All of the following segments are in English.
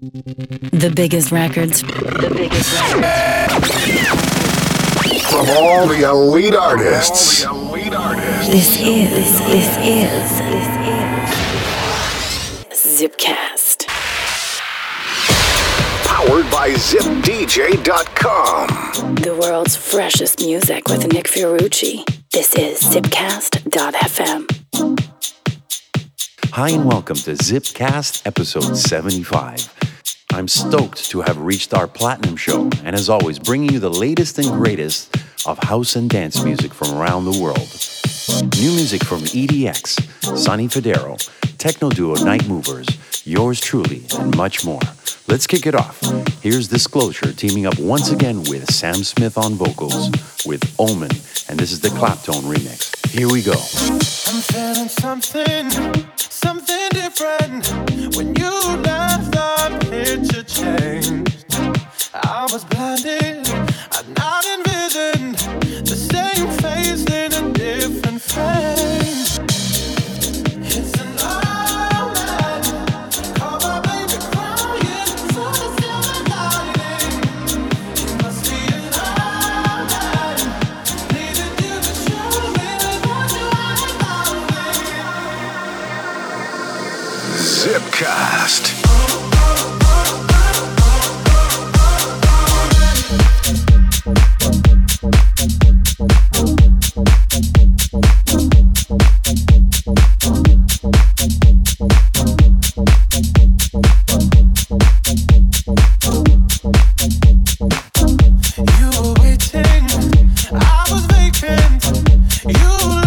The biggest records. The biggest records. From all the elite artists. This is, this is, this is Zipcast. Powered by ZipDJ.com. The world's freshest music with Nick Fiorucci. This is Zipcast.fm. Hi, and welcome to Zipcast episode 75. I'm stoked to have reached our platinum show, and as always, bringing you the latest and greatest of house and dance music from around the world. New music from EDX, Sonny Fodera, techno duo Night Movers, yours truly, and much more. Let's kick it off. Here's Disclosure teaming up once again with Sam Smith on vocals with Omen, and this is the Claptone remix. Here we go. I'm feeling something, something different. When you was blinded, I'd not envisioned the same face in a different frame. You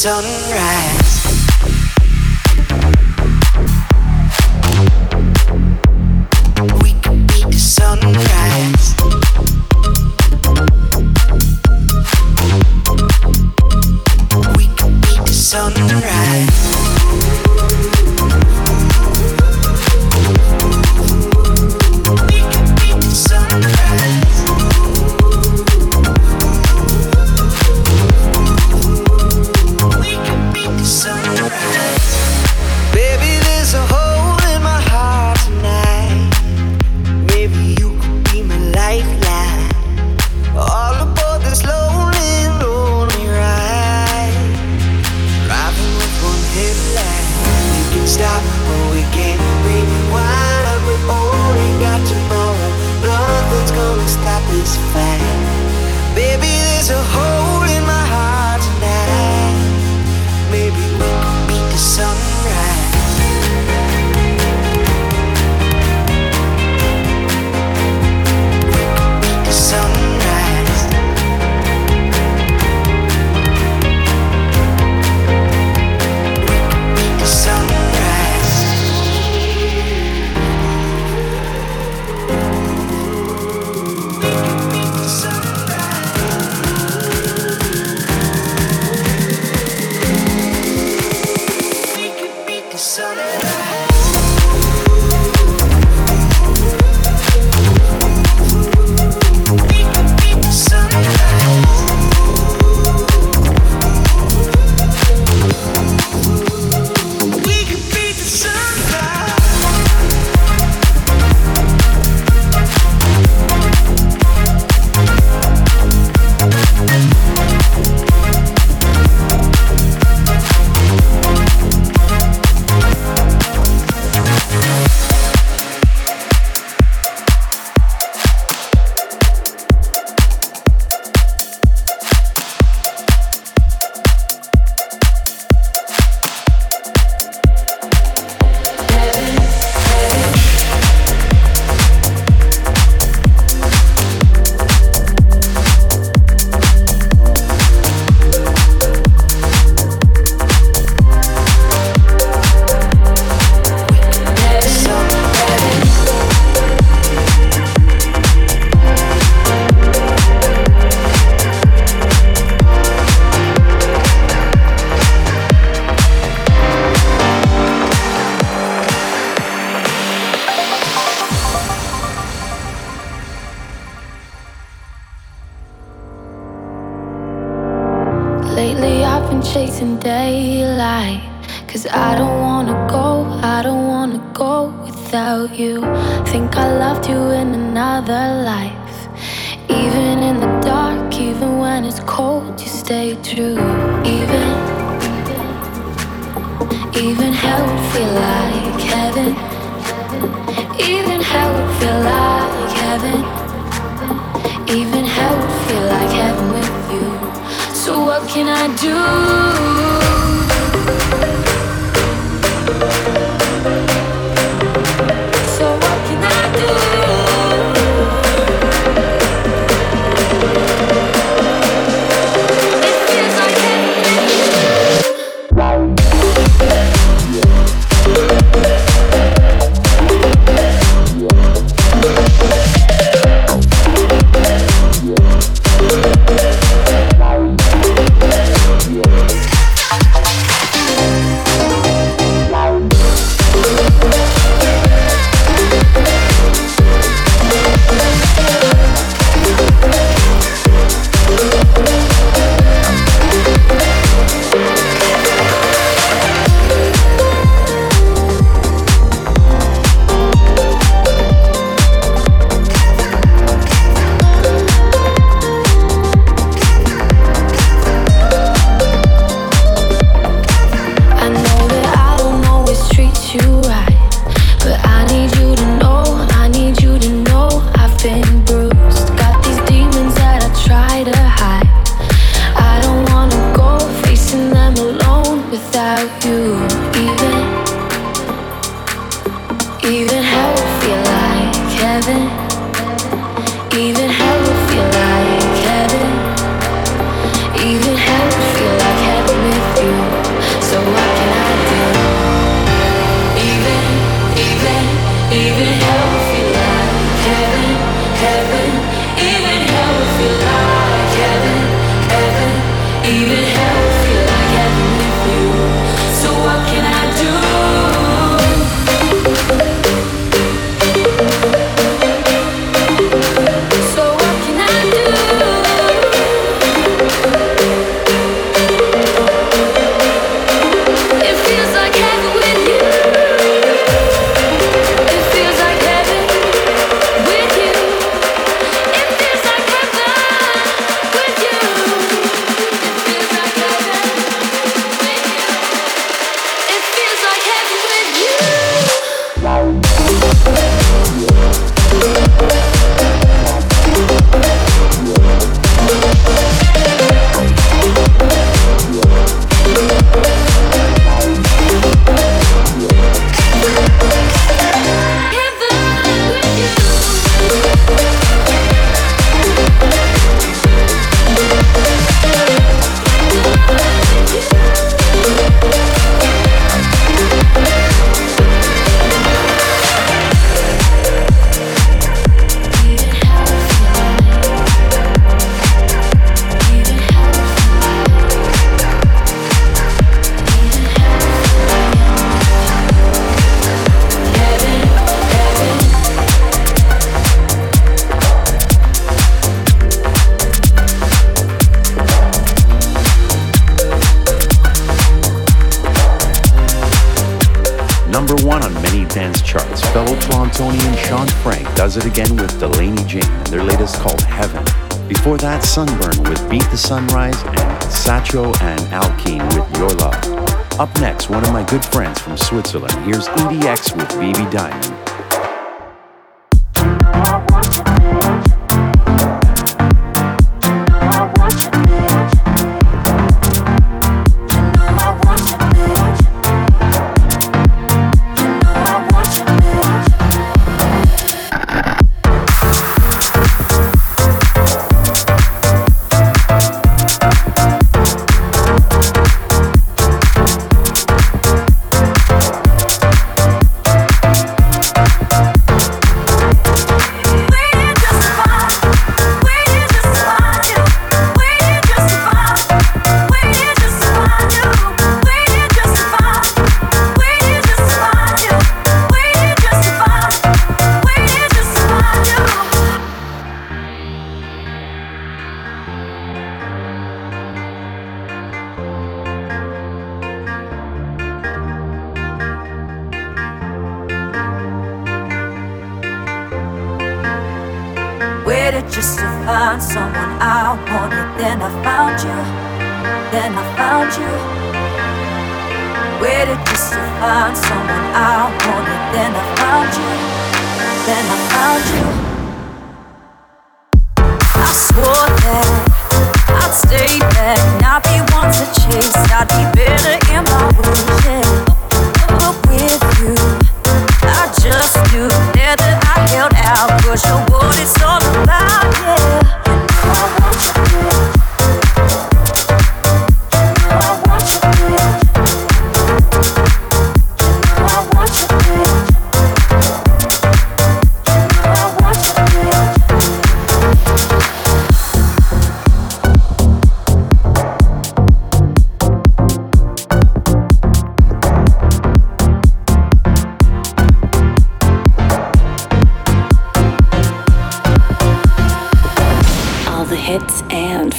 sunrise.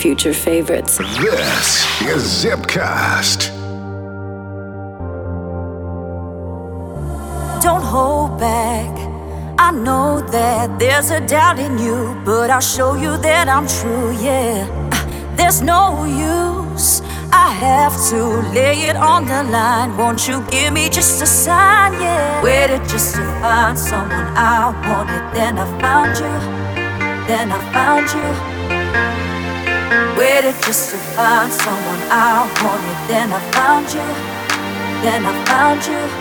Future favorites. This is Zipcast. Don't hold back. I know that there's a doubt in you, but I'll show you that I'm true, yeah. Uh, there's no use. I have to lay it on the line. Won't you give me just a sign, yeah? Waited just to find someone I wanted, then I found you. Then I found you. Waited just to find someone I wanted. Then I found you. Then I found you.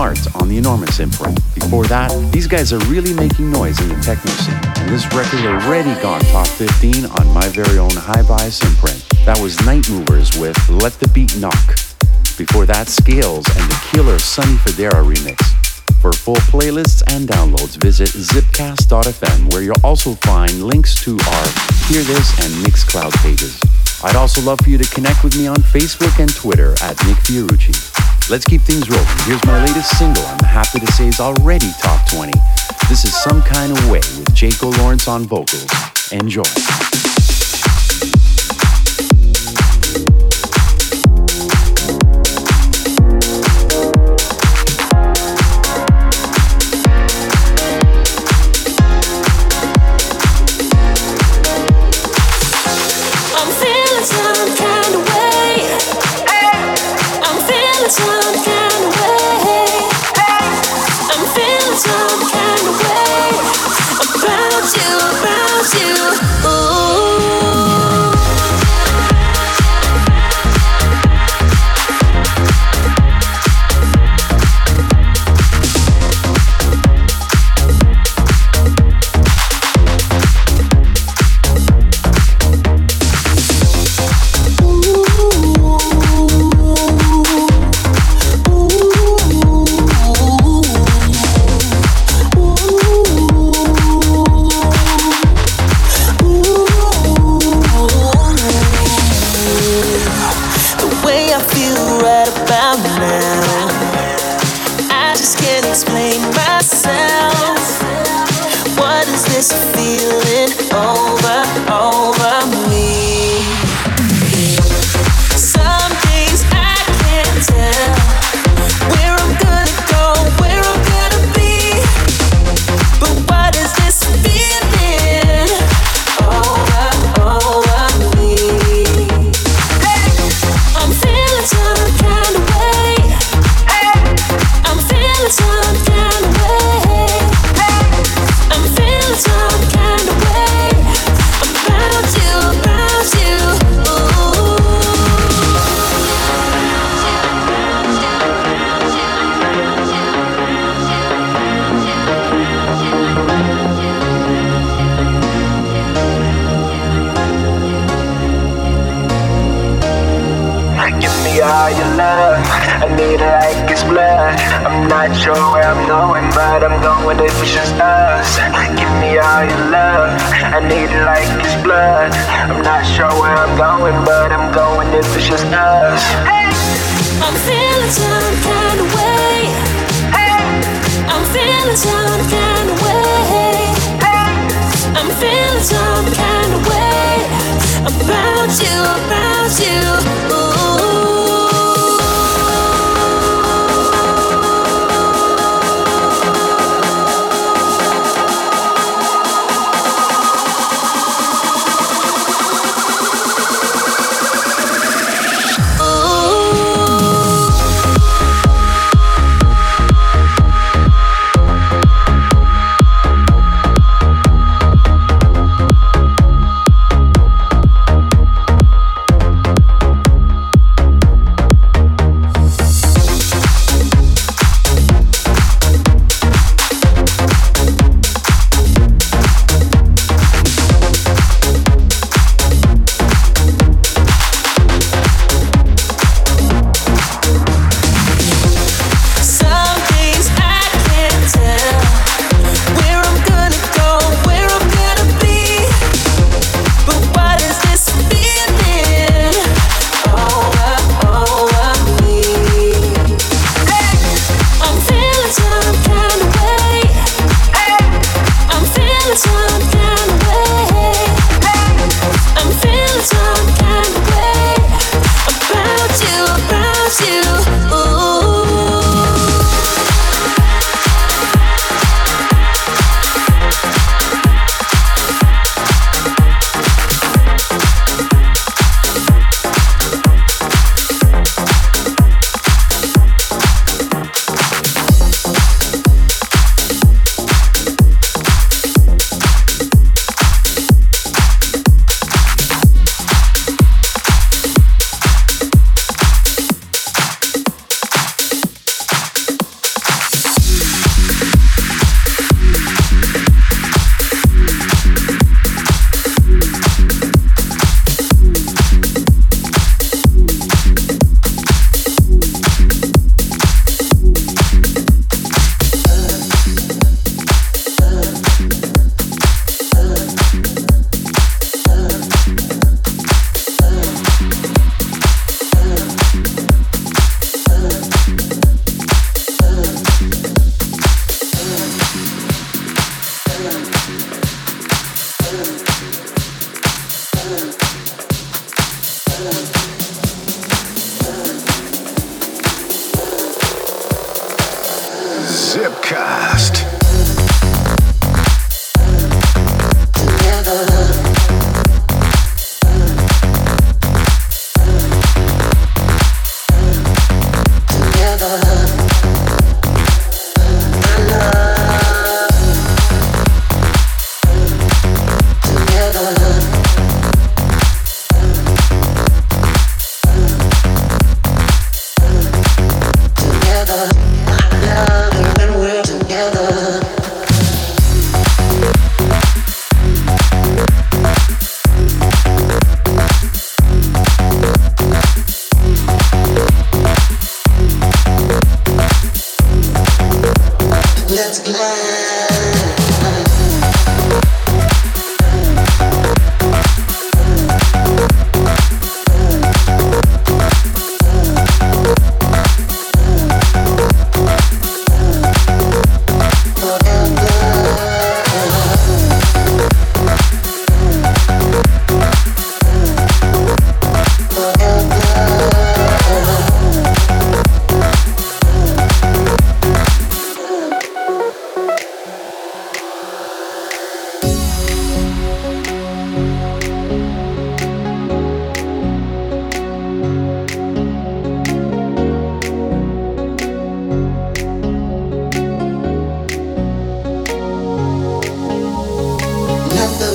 On the Enormous imprint. Before that, these guys are really making noise in the techno scene, and this record already gone top 15 on my very own High Bias imprint. That was Night Movers with Let the Beat Knock. Before that, Scales and the killer Sonny Fodera remix. For full playlists and downloads, visit zipcast.fm, where you'll also find links to our Hear This and Mixcloud pages. I'd also love for you to connect with me on Facebook and Twitter at Nick Fiorucci. Let's keep things rolling. Here's my latest single. I'm happy to say is already top 20. This is Some Kind of Way with Jaco Lawrence on vocals. Enjoy. the way I feel right about now. I just can't explain myself. What is this feeling?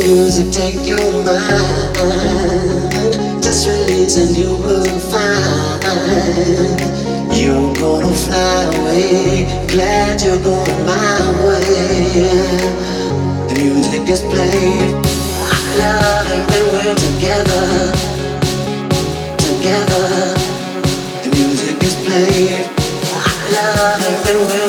music, take your mind. Just release and you will find you're gonna fly away. Glad you're going my way. The music is playing. I love it when we're together, together. The music is playing. I love it when we're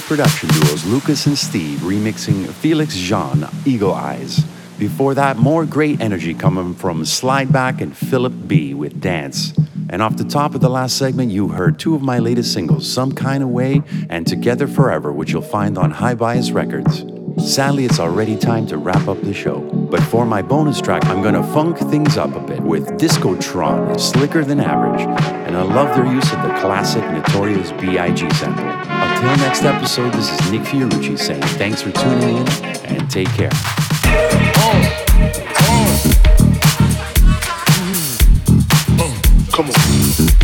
favorite production duos, Lucas and Steve, remixing Felix Jaehn, Eagle Eyes. Before that, more great energy coming from Slideback and Philip B with Dance. And off the top of the last segment, you heard two of my latest singles, Some Kind of Way and Together Forever, which you'll find on High Bias Records. Sadly, it's already time to wrap up the show. But for my bonus track, I'm gonna funk things up a bit with Discotron, slicker than average. And I love their use of the classic Notorious B.I.G. sample. Until next episode, this is Nick Fiorucci saying thanks for tuning in and take care. Oh, oh. Mm. Come on.